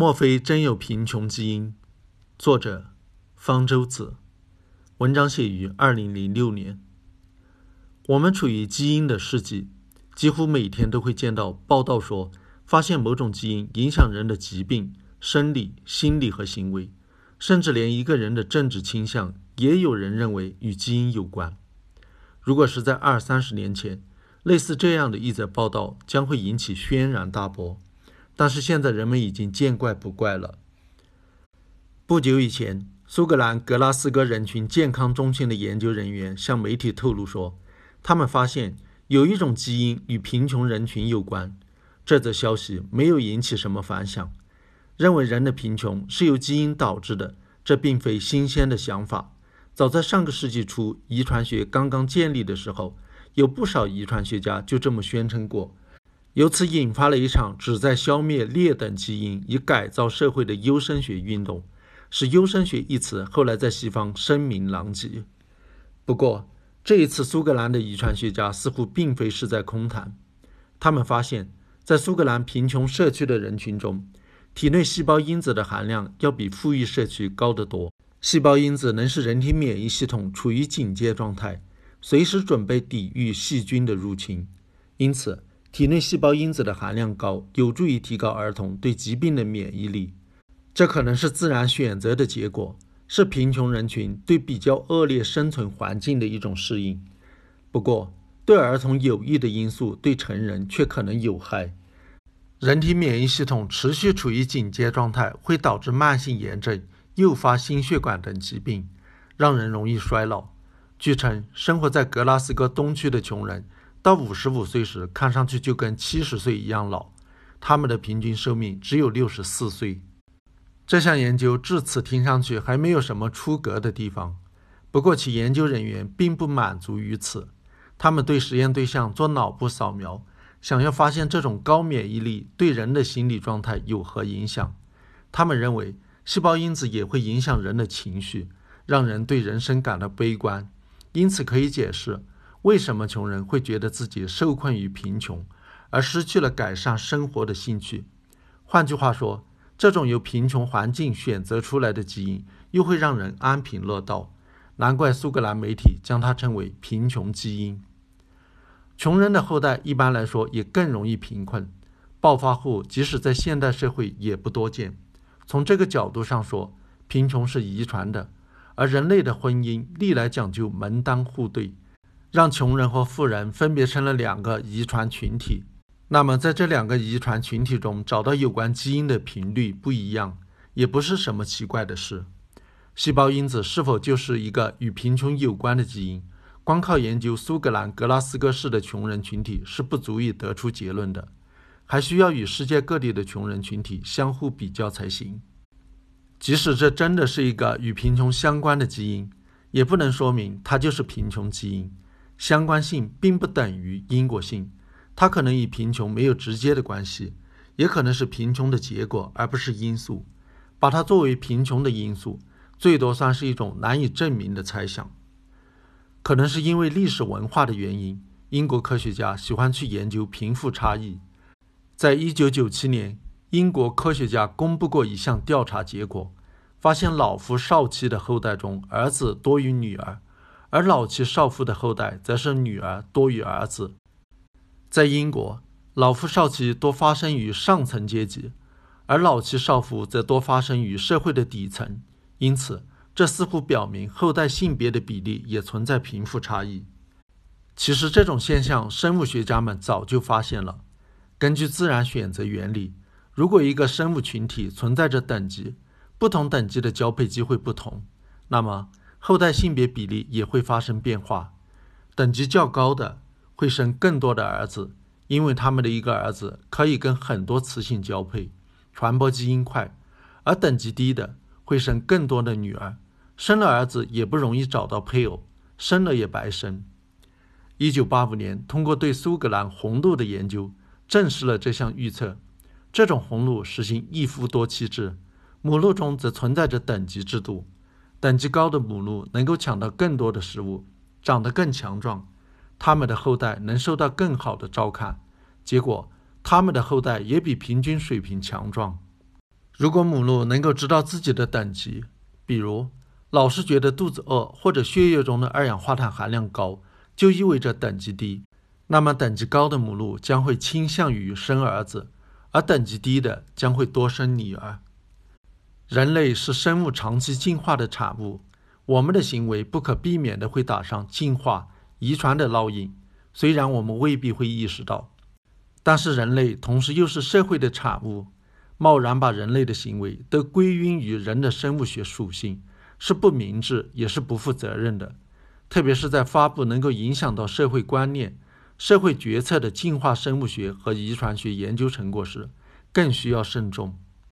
莫非真有贫穷基因？作者：方舟子。文章写于二零零六年。我们处于基因的世纪，几乎每天都会见到报道说，发现某种基因影响人的疾病、生理、心理和行为，甚至连一个人的政治倾向，也有人认为与基因有关。如果是在二三十年前，类似这样的一则报道将会引起轩然大波。但是现在人们已经见怪不怪了。不久以前，苏格兰格拉斯哥人群健康中心的研究人员向媒体透露说，他们发现有一种基因与贫穷人群有关。这则消息没有引起什么反响。认为人的贫穷是由基因导致的，这并非新鲜的想法。早在上个世纪初，遗传学刚刚建立的时候，有不少遗传学家就这么宣称过。由此引发了一场旨在消灭劣等基因以改造社会的优生学运动，使“优生学”一词后来在西方声名狼藉。不过，这一次苏格兰的遗传学家似乎并非是在空谈。他们发现，在苏格兰贫穷社区的人群中，体内细胞因子的含量要比富裕社区高得多。细胞因子能使人体免疫系统处于警戒状态，随时准备抵御细菌的入侵。因此，体内细胞因子的含量高，有助于提高儿童对疾病的免疫力。这可能是自然选择的结果，是贫穷人群对比较恶劣生存环境的一种适应。不过，对儿童有益的因素对成人却可能有害。人体免疫系统持续处于警戒状态，会导致慢性炎症、诱发心血管等疾病，让人容易衰老。据称，生活在格拉斯哥东区的穷人。到五十五岁时，看上去就跟七十岁一样老。他们的平均寿命只有六十四岁。这项研究至此听上去还没有什么出格的地方。不过，其研究人员并不满足于此。他们对实验对象做脑部扫描，想要发现这种高免疫力对人的心理状态有何影响。他们认为，细胞因子也会影响人的情绪，让人对人生感到悲观。因此，可以解释。为什么穷人会觉得自己受困于贫穷，而失去了改善生活的兴趣？换句话说，这种由贫穷环境选择出来的基因，又会让人安贫乐道。难怪苏格兰媒体将它称为“贫穷基因”。穷人的后代一般来说也更容易贫困，暴发户即使在现代社会也不多见。从这个角度上说，贫穷是遗传的，而人类的婚姻历来讲究门当户对。让穷人和富人分别成了两个遗传群体，那么在这两个遗传群体中找到有关基因的频率不一样，也不是什么奇怪的事。细胞因子是否就是一个与贫穷有关的基因？光靠研究苏格兰格拉斯哥市的穷人群体是不足以得出结论的，还需要与世界各地的穷人群体相互比较才行。即使这真的是一个与贫穷相关的基因，也不能说明它就是贫穷基因。相关性并不等于因果性，它可能与贫穷没有直接的关系，也可能是贫穷的结果而不是因素。把它作为贫穷的因素，最多算是一种难以证明的猜想。可能是因为历史文化的原因，英国科学家喜欢去研究贫富差异。在一九九七年，英国科学家公布过一项调查结果，发现老夫少妻的后代中，儿子多于女儿。而老妻少夫的后代则是女儿多于儿子。在英国，老夫少妻多发生于上层阶级，而老妻少夫则多发生于社会的底层。因此，这似乎表明后代性别的比例也存在贫富差异。其实，这种现象生物学家们早就发现了。根据自然选择原理，如果一个生物群体存在着等级，不同等级的交配机会不同，那么。后代性别比例也会发生变化，等级较高的会生更多的儿子，因为他们的一个儿子可以跟很多雌性交配，传播基因快；而等级低的会生更多的女儿，生了儿子也不容易找到配偶，生了也白生。一九八五年，通过对苏格兰红鹿的研究，证实了这项预测。这种红鹿实行一夫多妻制，母鹿中则存在着等级制度。等级高的母鹿能够抢到更多的食物，长得更强壮，它们的后代能受到更好的照看，结果它们的后代也比平均水平强壮。如果母鹿能够知道自己的等级，比如老是觉得肚子饿，或者血液中的二氧化碳含量高，就意味着等级低，那么等级高的母鹿将会倾向于生儿子，而等级低的将会多生女儿。人类是生物长期进化的产物，我们的行为不可避免的会打上进化、遗传的烙印，虽然我们未必会意识到。但是人类同时又是社会的产物，贸然把人类的行为都归因于人的生物学属性，是不明智也是不负责任的。特别是在发布能够影响到社会观念、社会决策的进化生物学和遗传学研究成果时，更需要慎重。